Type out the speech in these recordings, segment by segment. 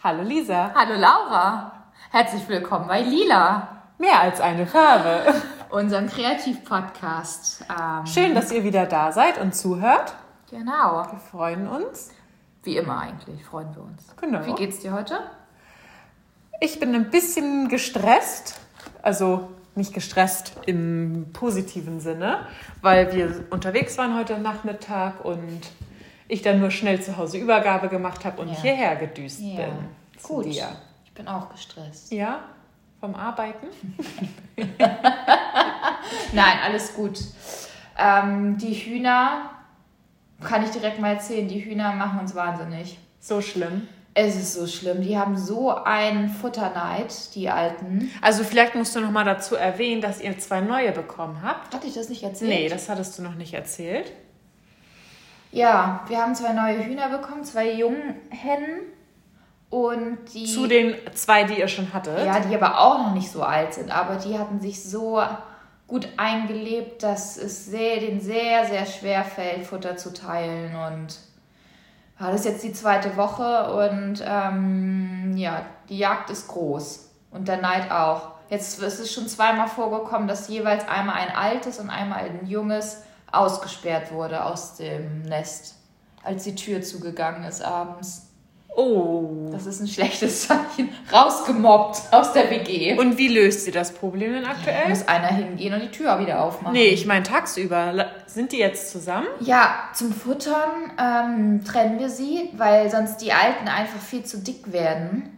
Hallo Lisa. Hallo Laura. Herzlich willkommen bei Lila, Mehr als eine Farbe. unserem Kreativ-Podcast. Ähm, Schön, dass ihr wieder da seid und zuhört. Genau. Wir freuen uns. Wie immer eigentlich freuen wir uns. Genau. Wie geht's dir heute? Ich bin ein bisschen gestresst. Also nicht gestresst im positiven Sinne, weil wir unterwegs waren heute Nachmittag und ich dann nur schnell zu Hause Übergabe gemacht habe und Ja. hierher gedüst bin. zu Gut. dir. Ich bin auch gestresst. Ja, vom Arbeiten. Nein, alles gut. Ähm, die Hühner, kann ich direkt mal erzählen, die Hühner machen uns wahnsinnig. So schlimm. Es ist so schlimm. Die haben so einen Futterneid, die Alten. Also vielleicht musst du noch mal dazu erwähnen, dass ihr zwei neue bekommen habt. Hatte ich das nicht erzählt? Nee, das hattest du noch nicht erzählt. Ja, wir haben zwei neue Hühner bekommen, zwei Junghennen. Und die. Zu den zwei, die ihr schon hattet. Ja, die aber auch noch nicht so alt sind, aber die hatten sich so gut eingelebt, dass es sehr, denen sehr, sehr schwer fällt, Futter zu teilen. Und ja, das ist jetzt die zweite Woche und ähm, ja, die Jagd ist groß und der Neid auch. Jetzt ist es schon zweimal vorgekommen, dass jeweils einmal ein altes und einmal ein junges ausgesperrt wurde aus dem Nest, als die Tür zugegangen ist abends. Oh. Das ist ein schlechtes Zeichen. Rausgemobbt aus der WG. Und wie löst sie das Problem denn Da aktuell? muss einer hingehen und die Tür wieder aufmachen. Nee, ich meine tagsüber. Sind die jetzt zusammen? Ja, zum Futtern ähm, trennen wir sie, weil sonst die Alten einfach viel zu dick werden.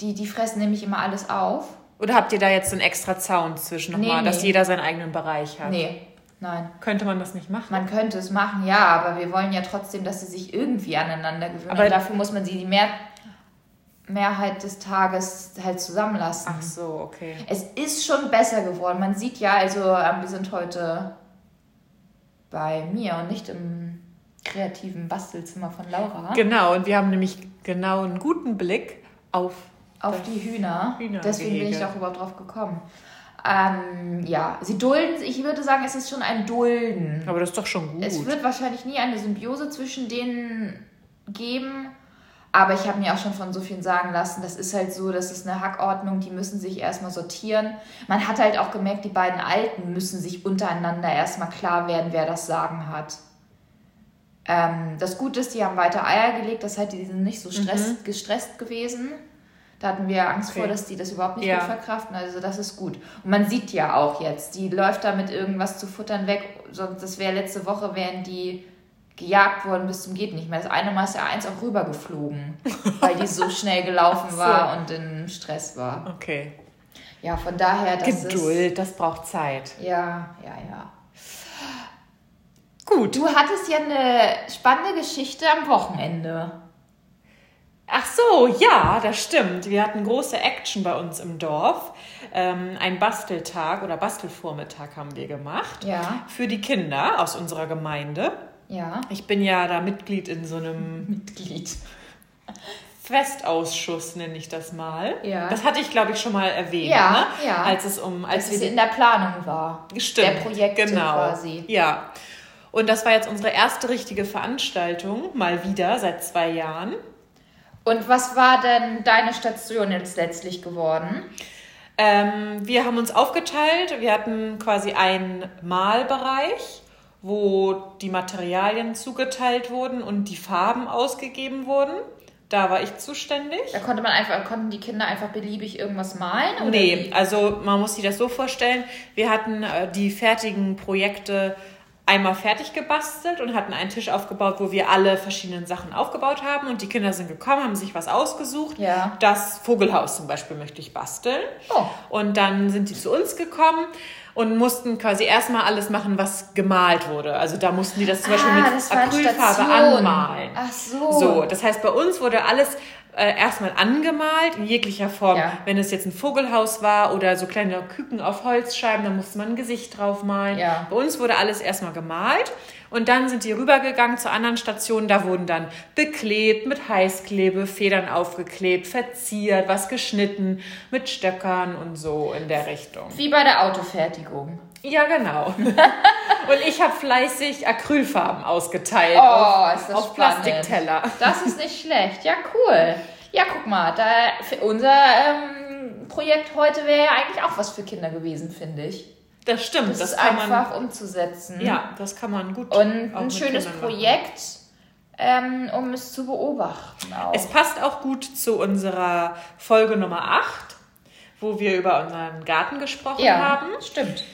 Die, die fressen nämlich immer alles auf. Oder habt ihr da jetzt einen extra Zaun zwischen nochmal, Nee, dass nee. jeder seinen eigenen Bereich hat? Nee, nein. Könnte man das nicht machen? Man könnte es machen, ja, aber wir wollen ja trotzdem, dass sie sich irgendwie aneinander gewöhnen. Aber- dafür muss man sie die Mehr Mehrheit des Tages halt zusammenlassen. Ach so, okay. Es ist schon besser geworden. Man sieht ja, also ähm, wir sind heute bei mir und nicht im kreativen Bastelzimmer von Laura. Genau, und wir haben nämlich genau einen guten Blick auf. auf die Hühner. Hühnergehege. Deswegen bin ich auch überhaupt drauf gekommen. Ähm, ja, sie dulden, ich würde sagen, es ist schon ein Dulden. Aber das ist doch schon gut. Es wird wahrscheinlich nie eine Symbiose zwischen denen geben. Aber ich habe mir auch schon von so vielen sagen lassen, das ist halt so, das ist eine Hackordnung, die müssen sich erstmal sortieren. Man hat halt auch gemerkt, die beiden Alten müssen sich untereinander erstmal klar werden, wer das Sagen hat. Ähm, das Gute ist, die haben weiter Eier gelegt, das heißt, die sind nicht so stress, gestresst gewesen. Da hatten wir Angst Okay. vor, dass die das überhaupt nicht Ja. gut verkraften. Also das ist gut. Und man sieht ja auch jetzt, die läuft da mit irgendwas zu futtern weg. Sonst, das wäre letzte Woche, wären die gejagt worden bis zum geht nicht mehr. Das eine Mal ist ja eins auch rübergeflogen, weil die so schnell gelaufen so. war und in Stress war. Okay. Ja, von daher, das ist... Geduld, das braucht Zeit. Ja, ja, ja. Gut. Du hattest ja eine spannende Geschichte am Wochenende. Ach so, ja, das stimmt. Wir hatten große Action bei uns im Dorf. Ähm, ein Basteltag oder Bastelvormittag haben wir gemacht. Ja, Für die Kinder aus unserer Gemeinde. ja. Ich bin ja da Mitglied in so einem Mitglied. Festausschuss, nenne ich das mal. Ja. Das hatte ich, glaube ich, schon mal erwähnt. Ja, ne? ja. Als es um, als es in der Planung war. Stimmt, Der Projekte genau. quasi. Ja. Und das war jetzt unsere erste richtige Veranstaltung, mal wieder, seit zwei Jahren. Und was war denn deine Station jetzt letztlich geworden? Ähm, wir haben uns aufgeteilt. Wir hatten quasi einen Malbereich, wo die Materialien zugeteilt wurden und die Farben ausgegeben wurden. Da war ich zuständig. Da konnte man einfach, konnten die Kinder einfach beliebig irgendwas malen? Oder Nee, wie? also man muss sich das so vorstellen. Wir hatten äh, die fertigen Projekte einmal fertig gebastelt und hatten einen Tisch aufgebaut, wo wir alle verschiedenen Sachen aufgebaut haben. Und die Kinder sind gekommen, haben sich was ausgesucht. Ja. Das Vogelhaus zum Beispiel möchte ich basteln. Oh. Und dann sind die zu uns gekommen und mussten quasi erstmal alles machen, was gemalt wurde. Also da mussten die das zum Beispiel Ah, mit das waren Acrylfarbe anmalen. Ach so. So, das heißt, bei uns wurde alles äh, erstmal angemalt in jeglicher Form. Ja. Wenn es jetzt ein Vogelhaus war oder so kleine Küken auf Holzscheiben, dann musste man ein Gesicht drauf malen. Ja. Bei uns wurde alles erstmal gemalt und dann sind die rübergegangen zu anderen Stationen. Da wurden dann beklebt mit Heißklebe, Federn aufgeklebt, verziert, was geschnitten mit Stöckern und so in der Richtung. Wie bei der Autofertigung. Ja, genau. und ich habe fleißig Acrylfarben ausgeteilt Oh, auf, ist das auf. Plastikteller. Das ist nicht schlecht. Ja, cool. Ja, guck mal, da für unser ähm, Projekt heute wäre ja eigentlich auch was für Kinder gewesen, finde ich. Das stimmt. Das, Das, ist kann einfach man. umzusetzen. Ja, das kann man gut. Und ein schönes. Projekt, ähm, um es zu beobachten auch. Es passt auch gut zu unserer Folge Nummer 8, wo wir über unseren Garten gesprochen ja, haben. stimmt.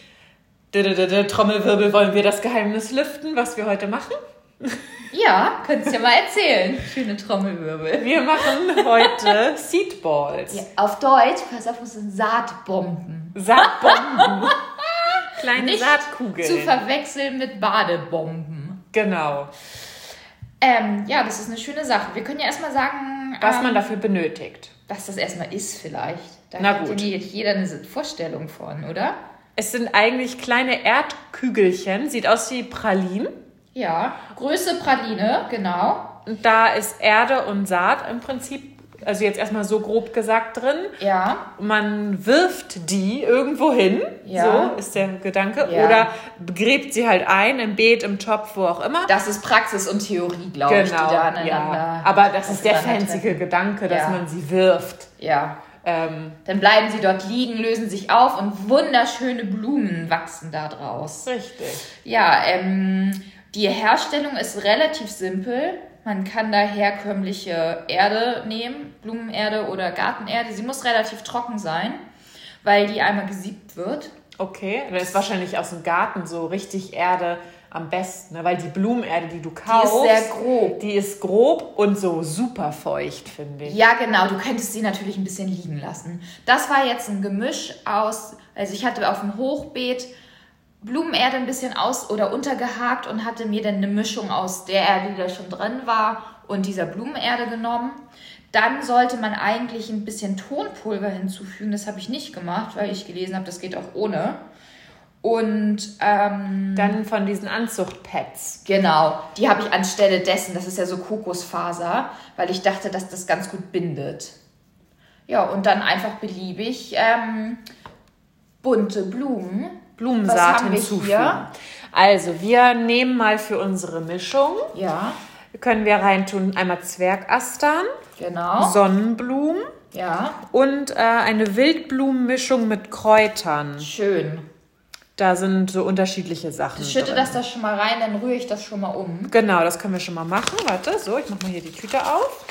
Trommelwirbel, wollen wir das Geheimnis lüften, was wir heute machen? Ja, könntest ja mal erzählen. Schöne Trommelwirbel. Wir machen heute Seedballs. Ja, auf Deutsch, pass auf, das sind Saatbomben. Saatbomben. Kleine Nicht Saatkugeln. Zu verwechseln mit Badebomben. genau. Ähm, ja, das ist eine schöne Sache. Wir können ja erstmal sagen, Was ähm, man dafür benötigt. was das erstmal ist vielleicht. Da Na hat gut. nicht jeder eine Vorstellung von, oder? Es sind eigentlich kleine Erdkügelchen, sieht aus wie Pralinen. Ja, Größe Praline, genau. Und da ist Erde und Saat im Prinzip, also jetzt erstmal so grob gesagt drin. Ja, Man wirft die irgendwo hin, Ja. so ist der Gedanke. Ja. Oder gräbt sie halt ein, im Beet, im Topf, wo auch immer. das ist Praxis und Theorie, glaube ich, die da aneinander. Genau, ja. Aber das ist der fancy. Gedanke, dass Ja. man sie wirft. Ja. Ähm, Dann bleiben sie dort liegen, lösen sich auf und wunderschöne Blumen wachsen da draus. richtig. Ja, ähm, die Herstellung ist relativ simpel. Man kann da herkömmliche Erde nehmen, Blumenerde oder Gartenerde. Sie muss relativ trocken sein, weil die einmal gesiebt wird. Okay, dann ist wahrscheinlich aus dem Garten so richtig Erde am besten, ne? weil die Blumenerde, die du kaufst, sehr grob. die ist grob und so super feucht, finde ich. Ja, genau. Du könntest sie natürlich ein bisschen liegen lassen. Das war jetzt ein Gemisch aus, also ich hatte auf dem Hochbeet Blumenerde ein bisschen aus oder untergehakt und hatte mir dann eine Mischung aus der Erde, die da schon drin war, und dieser Blumenerde genommen. Dann sollte man eigentlich ein bisschen Tonpulver hinzufügen. Das habe ich nicht gemacht, weil ich gelesen habe, das geht auch ohne. Und ähm, Dann von diesen Anzuchtpads. Genau, die habe ich anstelle dessen, das ist ja so Kokosfaser, weil ich dachte, dass das ganz gut bindet. Ja, und dann einfach beliebig ähm, bunte Blumen. Blumensaat hinzufügen. hier? Also, wir nehmen mal für unsere Mischung, Ja, können wir reintun einmal Zwergastern, genau. Sonnenblumen Ja, und äh, eine Wildblumenmischung mit Kräutern. schön. Da sind so unterschiedliche Sachen. Ich schütte drin. das da schon mal rein, dann rühre ich das schon mal um. Genau, das können wir schon mal machen. Warte, so, ich mache mal hier die Tüte auf.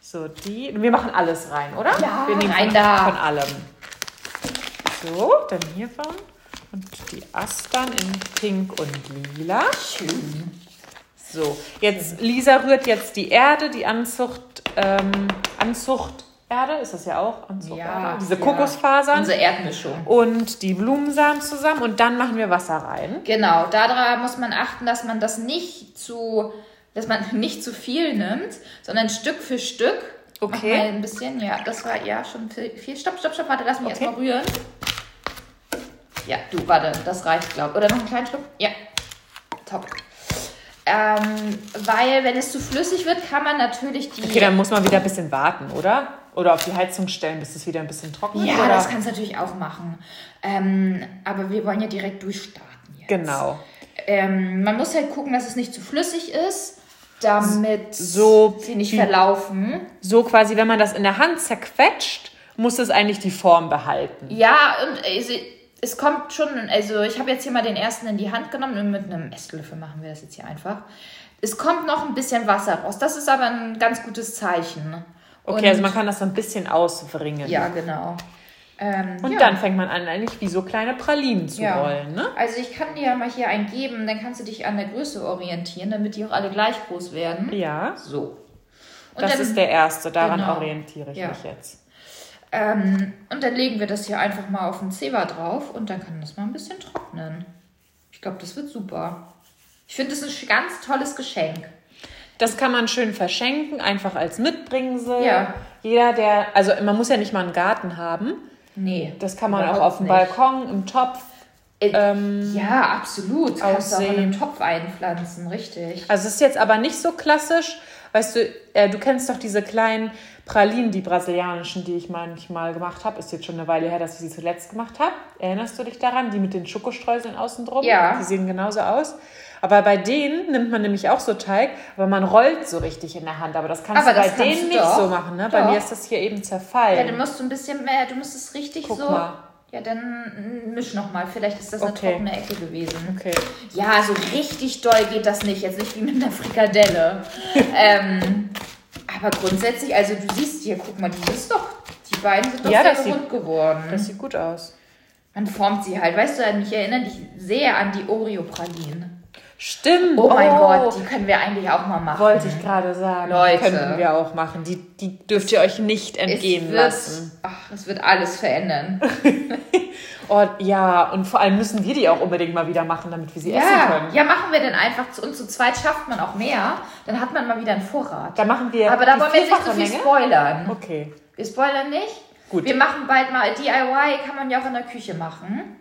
So, die. Wir machen alles rein, oder? Ja, wir nehmen rein von, da. von allem. So, dann hiervon. Und die Astern in Pink und Lila. Schön. So, jetzt Lisa rührt jetzt die Erde, die Anzucht, ähm, Anzuchterde, ist das ja auch? Anzuchterde? Ja, Diese ja. Kokosfasern Unsere Erdmischung. und die Blumensamen zusammen und dann machen wir Wasser rein. Genau, daran muss man achten, dass man das nicht zu, dass man nicht zu viel nimmt, sondern Stück für Stück. Okay. Mach mal ein bisschen, ja, das war ja schon viel. viel. Stopp, stopp, stopp, warte, lass mich Okay. erstmal rühren. Ja, du, warte, das reicht, glaube ich. Oder noch einen kleinen Schluck? Ja. Top. Ähm, weil, wenn es zu flüssig wird, kann man natürlich die. Okay, dann muss man wieder ein bisschen warten, oder? Oder auf die Heizung stellen, bis es wieder ein bisschen trocken ist. ja, oder? das kannst du natürlich auch machen. Ähm, aber wir wollen ja direkt durchstarten jetzt. Genau. Ähm, man muss halt gucken, dass es nicht zu flüssig ist, damit So sie nicht verlaufen. So quasi, wenn man das in der Hand zerquetscht, muss es eigentlich die Form behalten. Ja, und also, es kommt schon, also ich habe jetzt hier mal den ersten in die Hand genommen und mit einem Esslöffel machen wir das jetzt hier einfach. Es kommt noch ein bisschen Wasser raus. Das ist aber ein ganz gutes Zeichen. Okay, und, also man kann das so ein bisschen auswringen. Ja, genau. Ähm, Und ja. dann fängt man an, eigentlich wie so kleine Pralinen zu Ja. rollen, ne? Also ich kann dir ja mal hier einen geben, dann kannst du dich an der Größe orientieren, damit die auch alle gleich groß werden. Ja. So. Und Das dann, ist der erste, daran Genau. orientiere ich Ja. mich jetzt. Ähm, und dann legen wir das hier einfach mal auf den Zewa drauf und dann kann das mal ein bisschen trocknen. Ich glaube, das wird super. Ich finde, das ist ein ganz tolles Geschenk. Das kann man schön verschenken, einfach als Mitbringsel. Ja. Jeder, der, also man muss ja nicht mal einen Garten haben. Nee. Das kann man auch auf dem nicht. Balkon, im Topf. Äh, Ähm, ja, absolut. Kannst du auch in aussehen. einen Topf einpflanzen, richtig. Also es ist jetzt aber nicht so klassisch. Weißt du, äh, du kennst doch diese kleinen Pralinen, die brasilianischen, die ich manchmal gemacht habe. Ist jetzt schon eine Weile her, dass ich sie zuletzt gemacht habe. Erinnerst du dich daran? Die mit den Schokostreuseln außen drum? Ja. Die sehen genauso aus. Aber bei denen nimmt man nämlich auch so Teig, aber man rollt so richtig in der Hand. Aber das kannst Aber du bei das kannst denen du nicht so machen. Ne? Bei mir ist das hier eben zerfallen. Ja, dann musst du ein bisschen mehr, du musst es richtig Guck so. mal. Ja, dann misch nochmal. Vielleicht ist das eine Okay. trockene Ecke gewesen. Okay. Ja, so richtig doll geht das nicht. Jetzt nicht wie mit einer Frikadelle. ähm, aber grundsätzlich, also du siehst hier, guck mal, die ist doch, die beiden sind doch Ja, sehr das sieht- rund geworden. Das sieht gut aus. Man formt sie halt. Weißt du, an mich erinnern dich sehr an die Oreo-Pralinen. Stimmt. Oh mein Gott, die können wir eigentlich auch mal machen. Wollte ich gerade sagen. Leute. Könnten wir auch machen. Die, die dürft ihr euch nicht entgehen wird, lassen. Ach, es wird alles verändern. Oh, ja, und vor allem müssen wir die auch unbedingt mal wieder machen, damit wir sie essen Ja, können. ja, machen wir denn einfach. zu- Und zu zweit schafft man auch mehr. Dann hat man mal wieder einen Vorrat. Da machen wir Aber da wollen wir jetzt nicht so viel Menge. spoilern. Okay. Wir spoilern nicht. Gut. Wir machen bald mal DIY, kann man ja auch in der Küche machen.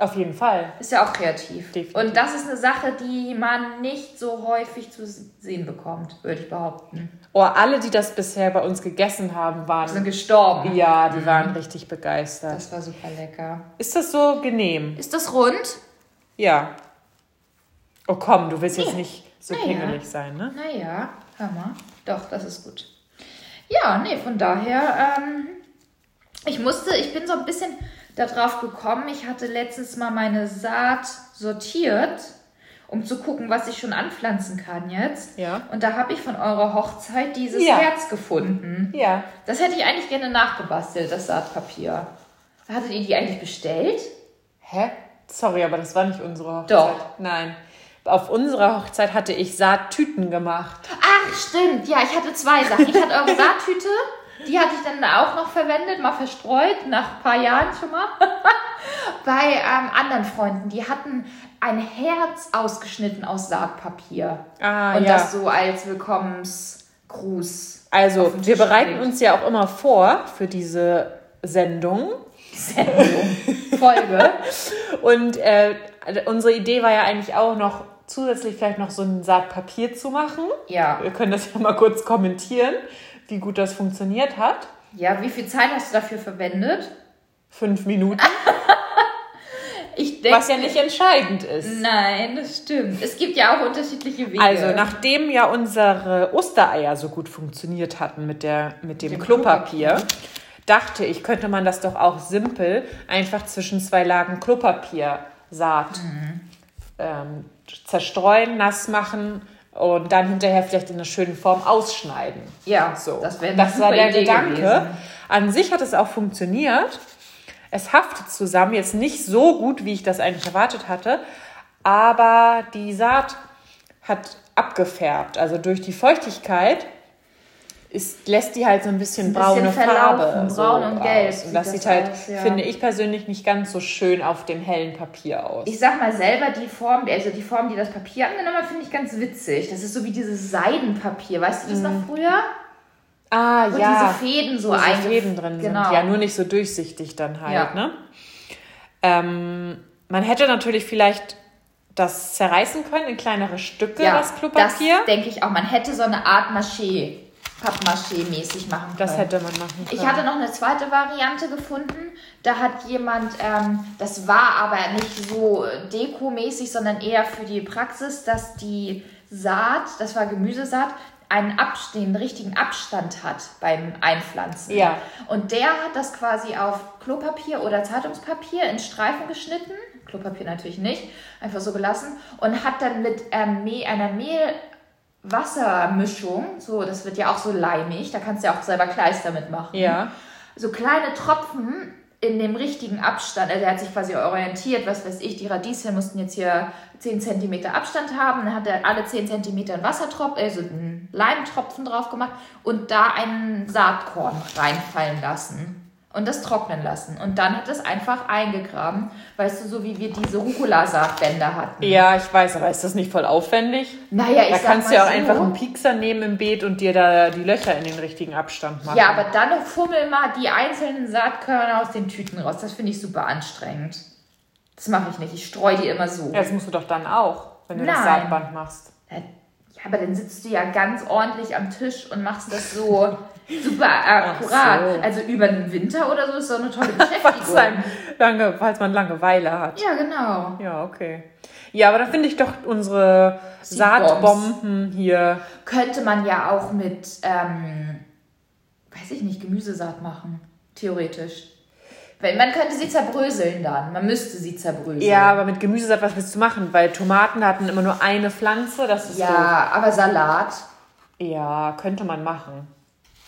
Auf jeden Fall. Ist ja auch kreativ. Definitiv. Und das ist eine Sache, die man nicht so häufig zu sehen bekommt, würde ich behaupten. Oh, alle, die das bisher bei uns gegessen haben, Sind waren. gestorben. Ja, die waren richtig begeistert. Das war super lecker. Ist das so genehm? Ist das rund? Ja. Oh komm, du willst jetzt Nee. nicht so Naja. pingelig sein, ne? Naja, hör mal. Doch, das ist gut. Ja, nee, von daher, ähm, ich musste, ich bin so ein bisschen darauf gekommen, ich hatte letztens mal meine Saat sortiert, um zu gucken, was ich schon anpflanzen kann jetzt. Ja. Und da habe ich von eurer Hochzeit dieses Ja. Herz gefunden. Ja. Das hätte ich eigentlich gerne nachgebastelt, das Saatpapier. Hattet ihr die eigentlich bestellt? Hä? Sorry, aber das war nicht unsere Hochzeit. Doch. Nein. Auf unserer Hochzeit hatte ich Saattüten gemacht. Ach, stimmt. Ja, ich hatte zwei Sachen. Ich hatte eure Saattüte. Die hatte ich dann auch noch verwendet, mal verstreut, nach ein paar Jahren schon mal. Bei ähm, anderen Freunden, die hatten ein Herz ausgeschnitten aus Saatpapier. Ah, Und ja. das so als Willkommensgruß. Also, wir bereiten uns ja auch immer vor für diese Sendung. Sendung. Folge. Und äh, unsere Idee war ja eigentlich auch noch zusätzlich vielleicht noch so ein Saatpapier zu machen. Ja. Wir können das ja mal kurz kommentieren, wie gut das funktioniert hat. Ja, wie viel Zeit hast du dafür verwendet? Fünf Minuten, Ich denke. was ja nicht entscheidend ist. Nein, das stimmt. Es gibt ja auch unterschiedliche Wege. Also, nachdem ja unsere Ostereier so gut funktioniert hatten mit, der, mit dem, dem Klopapier, Klopapier. dachte ich, könnte man das doch auch simpel einfach zwischen zwei Lagen Klopapiersaat Mhm. ähm, zerstreuen, nass machen und dann hinterher vielleicht in einer schönen Form ausschneiden. ja, So, das das war der Idee Gedanke. gewesen. An sich hat es auch funktioniert. Es haftet zusammen, jetzt nicht so gut, wie ich das eigentlich erwartet hatte, aber die Saat hat abgefärbt. Also durch die Feuchtigkeit ist, lässt die halt so ein bisschen, Ein bisschen braune Farbe. so braun und gelb Aus. Und sieht das das sieht halt, aus, ja. finde ich persönlich, nicht ganz so schön auf dem hellen Papier aus. Ich sag mal selber, die Form, also die Form, die das Papier angenommen hat, finde ich ganz witzig. Das ist so wie dieses Seidenpapier. Weißt du das noch früher? ah, Wo ja. diese Fäden so einge- Fäden drin Genau. sind. Ja, nur nicht so durchsichtig dann halt. Ja. Ne? Ähm, man hätte natürlich vielleicht das zerreißen können in kleinere Stücke, das Klopapier. Das denke ich auch. Man hätte so eine Art Maché, Pappmaché-mäßig machen können. Das, hätte man machen können. Ich hatte noch eine zweite Variante gefunden. Da hat jemand, ähm, das war aber nicht so dekomäßig, sondern eher für die Praxis, dass die Saat, das war Gemüsesaat, einen Abstand, einen richtigen Abstand hat beim Einpflanzen. Ja. Und der hat das quasi auf Klopapier oder Zeitungspapier in Streifen geschnitten. Klopapier natürlich nicht, einfach so gelassen. Und hat dann mit ähm, Mehl, einer Mehl-Wassermischung, so, das wird ja auch so leimig, da kannst du ja auch selber Kleister mitmachen ja. so kleine Tropfen in dem richtigen Abstand. Also er hat sich quasi orientiert, was weiß ich, die Radieschen mussten jetzt hier 10 cm Abstand haben. Dann hat er alle 10 cm einen Wassertropfen, also einen Leimtropfen drauf gemacht und da einen Saatkorn reinfallen lassen. Und das trocknen lassen. Und dann hat es einfach eingegraben. Weißt du, so wie wir diese Rucola-Saatbänder hatten. ja, ich weiß, aber ist das nicht voll aufwendig? Naja, ich Da kannst du ja auch so. einfach einen Piekser nehmen im Beet und dir da die Löcher in den richtigen Abstand machen. Ja, aber dann fummel mal die einzelnen Saatkörner aus den Tüten raus. Das finde ich super anstrengend. Das mache ich nicht. Ich streue die immer so. Ja, das musst du doch dann auch, wenn du das Nein. Saatband machst. Ja, Aber dann sitzt du ja ganz ordentlich am Tisch und machst das so super akkurat. so. Also über den Winter oder so ist so eine tolle Falls, Beschäftigung. einem lange, falls man Langeweile hat. ja, genau. Ja, okay. Ja, aber da finde ich doch unsere. Saatbomben hier. Könnte man ja auch mit, ähm, weiß ich nicht, Gemüsesaat machen. Theoretisch. Weil man könnte sie zerbröseln dann. Man müsste sie zerbröseln. Ja, aber mit Gemüsesaat, was willst du machen? Weil Tomaten hatten immer nur eine Pflanze, das ist Ja, aber Salat. so. Ja, könnte man machen.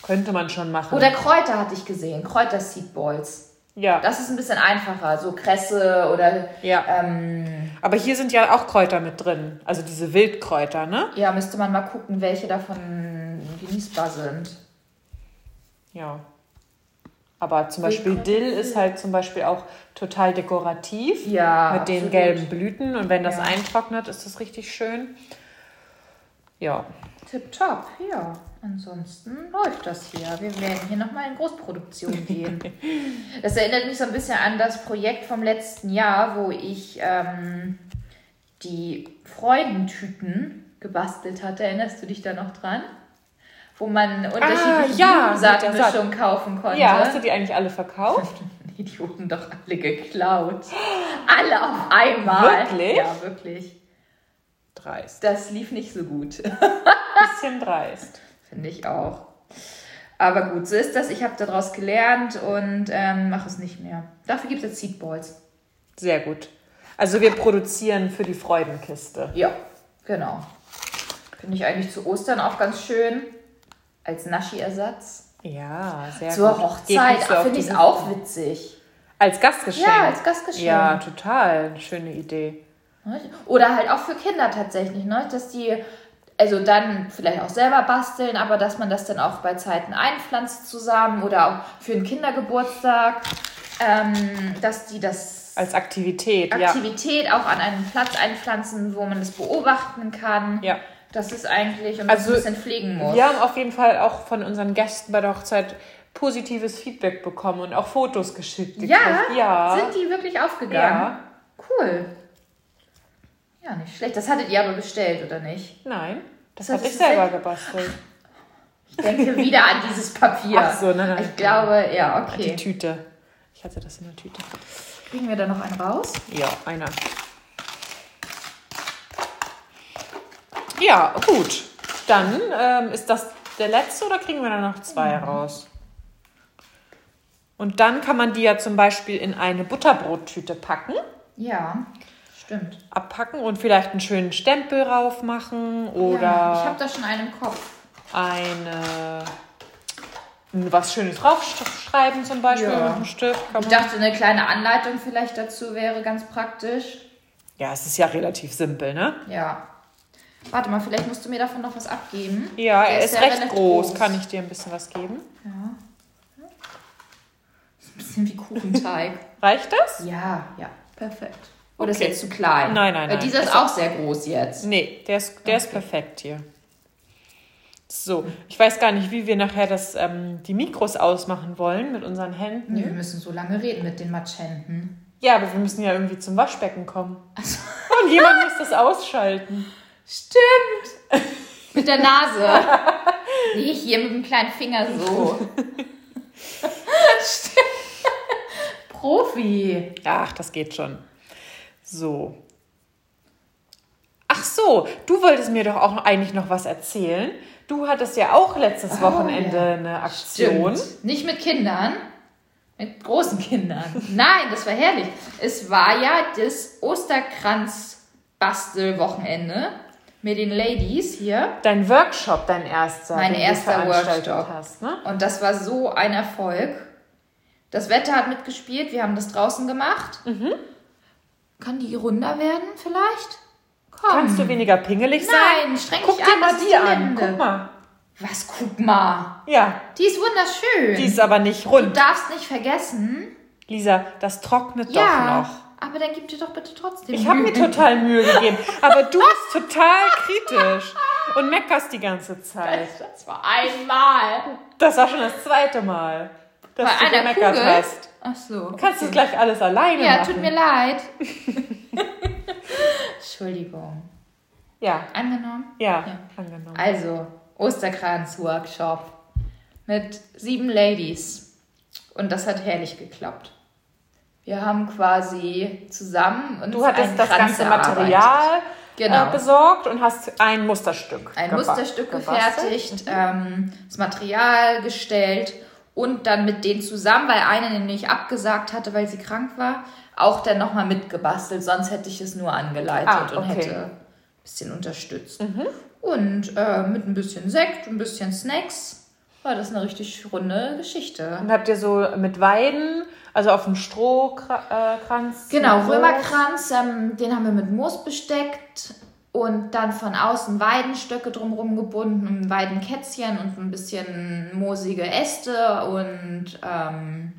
Könnte man schon machen. Oder Kräuter hatte ich gesehen. Kräuter Seedballs. ja. Das ist ein bisschen einfacher. So Kresse oder, ja. ähm, Aber hier sind ja auch Kräuter mit drin. Also diese Wildkräuter, ne? ja, müsste man mal gucken, welche davon genießbar sind. Ja. Aber zum Beispiel Dill ist halt zum Beispiel auch total dekorativ. Ja, Mit den absolut. gelben Blüten. Und wenn das Ja. eintrocknet, ist das richtig schön. Ja. Tipptopp, ja. Ansonsten läuft das hier. Wir werden hier nochmal in Großproduktion gehen. Das erinnert mich so ein bisschen an das Projekt vom letzten Jahr, wo ich ähm, die Freudentüten gebastelt hatte. Erinnerst du dich da noch dran? Wo man unterschiedliche ja, der Blumensaatmischungen kaufen konnte. Ja, hast du die eigentlich alle verkauft? Die Idioten doch alle geklaut. Alle auf einmal. Wirklich? Ja, wirklich. Dreist. Das lief nicht so gut. Bisschen dreist. Finde ich auch. Aber gut, so ist das. Ich habe daraus gelernt und ähm, mache es nicht mehr. Dafür gibt es jetzt Seedballs. Sehr gut. Also wir produzieren für die Freudenkiste. Ja, genau. Finde ich eigentlich zu Ostern auch ganz schön. Als Naschi-Ersatz. Ja, sehr Zur gut. Geht Hochzeit finde ich es auch witzig. Als Gastgeschenk. Ja, als Gastgeschenk. Ja, total. Schöne Idee. Oder halt auch für Kinder tatsächlich, ne? dass die also dann vielleicht auch selber basteln, aber dass man das dann auch bei Zeiten einpflanzt zusammen oder auch für einen Kindergeburtstag, ähm, dass die das Als Aktivität, Aktivität auch an einen Platz einpflanzen, wo man das beobachten kann. ja. Ja. Das ist eigentlich und Also, ein bisschen pflegen muss. Wir haben auf jeden Fall auch von unseren Gästen bei der Hochzeit positives Feedback bekommen und auch Fotos geschickt. ja, ja. sind die wirklich aufgegangen? Ja. Cool. Ja, nicht schlecht. Das hattet ihr aber bestellt, oder nicht? Nein, das Das habe ich selber gebastelt. Ich denke wieder an dieses Papier. Ach so, nein, nein. Ich glaube, ja, Die okay. Tüte. Ich hatte das in der Tüte. Kriegen wir da noch einen raus? Ja, einer. Ja, gut. Dann ähm, ist das der letzte oder kriegen wir da noch zwei raus? Und dann kann man die ja zum Beispiel in eine Butterbrottüte packen, Ja, stimmt. abpacken und vielleicht einen schönen Stempel rauf machen ja, ich oder habe da schon einen im Kopf. eine was Schönes draufschreiben zum Beispiel Ja. mit einem Stift. Ich dachte, eine kleine Anleitung vielleicht dazu wäre ganz praktisch. Ja, es ist ja relativ simpel, ne? Ja. Warte mal, vielleicht musst du mir davon noch was abgeben. Ja, Der er ist ja recht relativ groß. Kann ich dir ein bisschen was geben? Ja. Ist ein bisschen wie Kuchenteig. Reicht das? ja, ja, perfekt. Oder ist Okay. jetzt zu klein? Nein, nein, Weil nein. dieser ist Also- auch sehr groß jetzt. Nee, der ist, der ist perfekt hier. So, ich weiß gar nicht, wie wir nachher das, ähm, die Mikros ausmachen wollen mit unseren Händen. Nee, wir müssen so lange reden mit den Matschhänden. Ja, aber wir müssen ja irgendwie zum Waschbecken kommen. Und jemand muss das ausschalten. Stimmt. mit der Nase. Nee, hier mit dem kleinen Finger so. Stimmt. Profi. Ach, das geht schon. So. Ach so, du wolltest mir doch auch eigentlich noch was erzählen. Du hattest ja auch letztes Wochenende Oh, ja. eine Aktion. Stimmt. Nicht mit Kindern, mit großen Kindern. Nein, das war herrlich. Es war ja das Osterkranz-Bastel-Wochenende mit den Ladies hier. Dein Workshop, dein erster, Mein erster Workshop. hast, ne? Und das war so ein Erfolg. Das Wetter hat mitgespielt, wir haben das draußen gemacht. Mhm. Kann die runder werden vielleicht? Komm. Kannst du weniger pingelig sein? Nein, streng Guck dich dir an, mal das ist die die an. Guck mal. Was, guck mal. Ja, Die ist wunderschön. die ist aber nicht du rund. darfst nicht vergessen. Lisa, das trocknet Ja, doch noch. aber dann gib dir doch bitte trotzdem Ich habe mir total Mühe gegeben, aber du bist total kritisch und meckerst die ganze Zeit. Das war einmal. Das war schon das zweite Mal, dass Bei du gemeckert Kugel? hast. Ach so. Du kannst es gleich alles alleine Ja, machen. tut mir leid. Entschuldigung. Ja, Angenommen? ja, Ja. angenommen. Also, Osterkranz-Workshop mit sieben Ladies. Und das hat herrlich geklappt. Wir haben quasi zusammen uns Du hattest das Kranz ganze. Material Genau. äh, besorgt und hast ein Musterstück ein Musterstück gefertigt, ähm, das Material gestellt und dann mit denen zusammen, weil eine nämlich abgesagt hatte, weil sie krank war, auch dann nochmal mitgebastelt. Sonst hätte ich es nur angeleitet Ah, und okay. Mhm. hätte ein bisschen unterstützt. Und äh, mit ein bisschen Sekt, ein bisschen Snacks war das eine richtig runde Geschichte. Und habt ihr so mit Weiden, also auf dem Strohkranz? Genau, mit Moos? Römerkranz, ähm, den haben wir mit Moos besteckt und dann von außen Weidenstöcke drumherum gebunden, ein Weidenkätzchen und ein bisschen moosige Äste und ähm,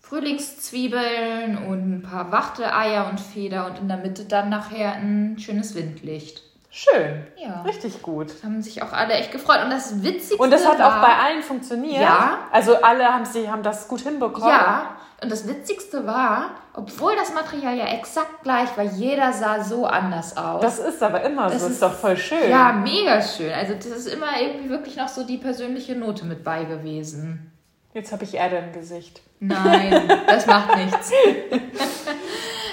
Frühlingszwiebeln und ein paar Wachteleier und Feder und in der Mitte dann nachher ein schönes Windlicht. Schön. Ja. Richtig gut. Haben sich auch alle echt gefreut. Und das Witzigste Und das hat war, auch bei allen funktioniert. Ja. Also alle haben, sie haben das gut hinbekommen. Ja, und das Witzigste war, obwohl das Material ja exakt gleich war, jeder sah so anders aus. Das ist aber immer Das so. ist- Ist doch voll schön. Ja, mega schön. Also das ist immer irgendwie wirklich noch so die persönliche Note mit bei gewesen. Jetzt habe ich Erde im Gesicht. Nein, das macht nichts.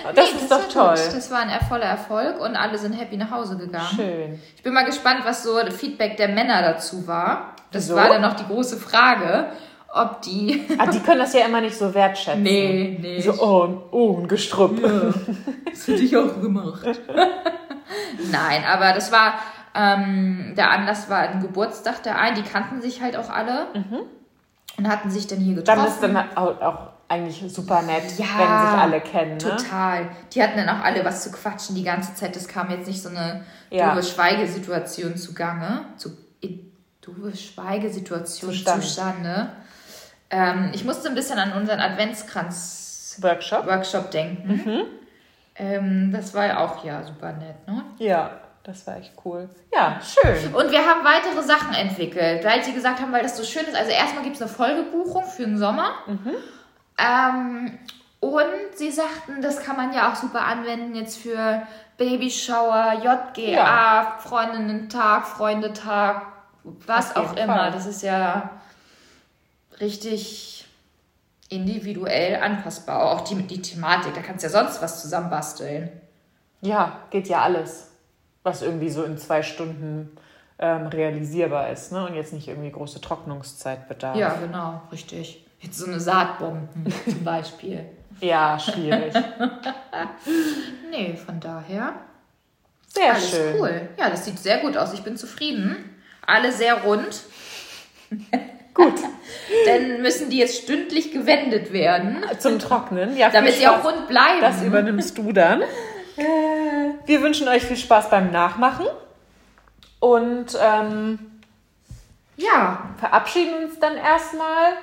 Das Nee, ist war doch toll. Gut. Das war ein voller Erfolg und alle sind happy nach Hause gegangen. Schön. Ich bin mal gespannt, was so das Feedback der Männer dazu war. Das Wieso? war dann noch die große Frage, ob die... Ah, die können das ja immer nicht so wertschätzen. Nee, nee. So, oh, oh, ein Gestrüpp. Das hätte ich auch gemacht. Nein, aber das war, ähm, der Anlass war ein Geburtstag der einen, die kannten sich halt auch alle und hatten sich dann hier getroffen. Dann ist dann auch, auch eigentlich super nett, Ja, wenn sich alle kennen. Ne? Total. Die hatten dann auch alle was zu quatschen die ganze Zeit. Es kam jetzt nicht so eine Ja. doofe Schweigesituation zugange. Zu, doofe Schweigesituation Zustande. zustande. Ähm, ich musste ein bisschen an unseren Adventskranz-Workshop Workshop? denken. Mhm. Ähm, das war ja auch ja super nett, ne? Ja, das war echt cool. Ja, schön. Und wir haben weitere Sachen entwickelt, weil sie gesagt haben, weil das so schön ist. Also erstmal gibt es eine Folgebuchung für den Sommer. Ähm, und sie sagten, das kann man ja auch super anwenden jetzt für Babyshower, JGA, Ja. Freundinnen-Tag, Freundetag, was auch immer. Fall. Das ist ja richtig individuell anpassbar. Auch die, die Thematik, da kannst du ja sonst was zusammenbasteln. Ja, geht ja alles, was irgendwie so in zwei Stunden ähm, realisierbar ist. Ne? Und jetzt nicht irgendwie große Trocknungszeit bedarf. Ja, genau, richtig. Jetzt so eine Saatbomben zum Beispiel. Ja, schwierig. Nee, von daher. Sehr Alles schön. cool. Ja, das sieht sehr gut aus. Ich bin zufrieden. Alle sehr rund. Gut. Dann müssen die jetzt stündlich gewendet werden, Zum Trocknen. Ja, damit sie auch rund bleiben. Das übernimmst du dann. Wir wünschen euch viel Spaß beim Nachmachen und ähm, ja, verabschieden uns dann erstmal.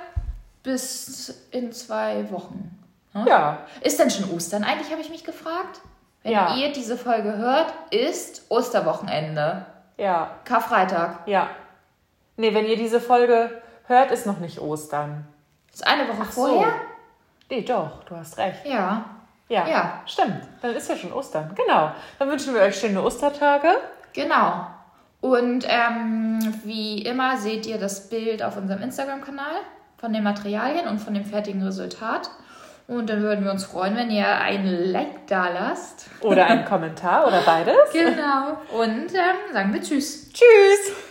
Bis in zwei Wochen. Ne? Ja, Ist denn schon Ostern eigentlich, habe ich mich gefragt? Wenn Ja. ihr diese Folge hört, ist Osterwochenende. ja, Karfreitag. ja. Nee, wenn ihr diese Folge hört, ist noch nicht Ostern. Ist eine Woche so. vorher? Nee, doch, du hast recht. Ja. Ja, Ja. stimmt. Dann ist ja schon Ostern. Genau. Dann wünschen wir euch schöne Ostertage. Genau. Und ähm, wie immer seht ihr das Bild auf unserem Instagram-Kanal von den Materialien und von dem fertigen Resultat. Und dann würden wir uns freuen, wenn ihr ein Like da lasst. Oder einen Kommentar oder beides. Genau. Und ähm, sagen wir Tschüss. Tschüss.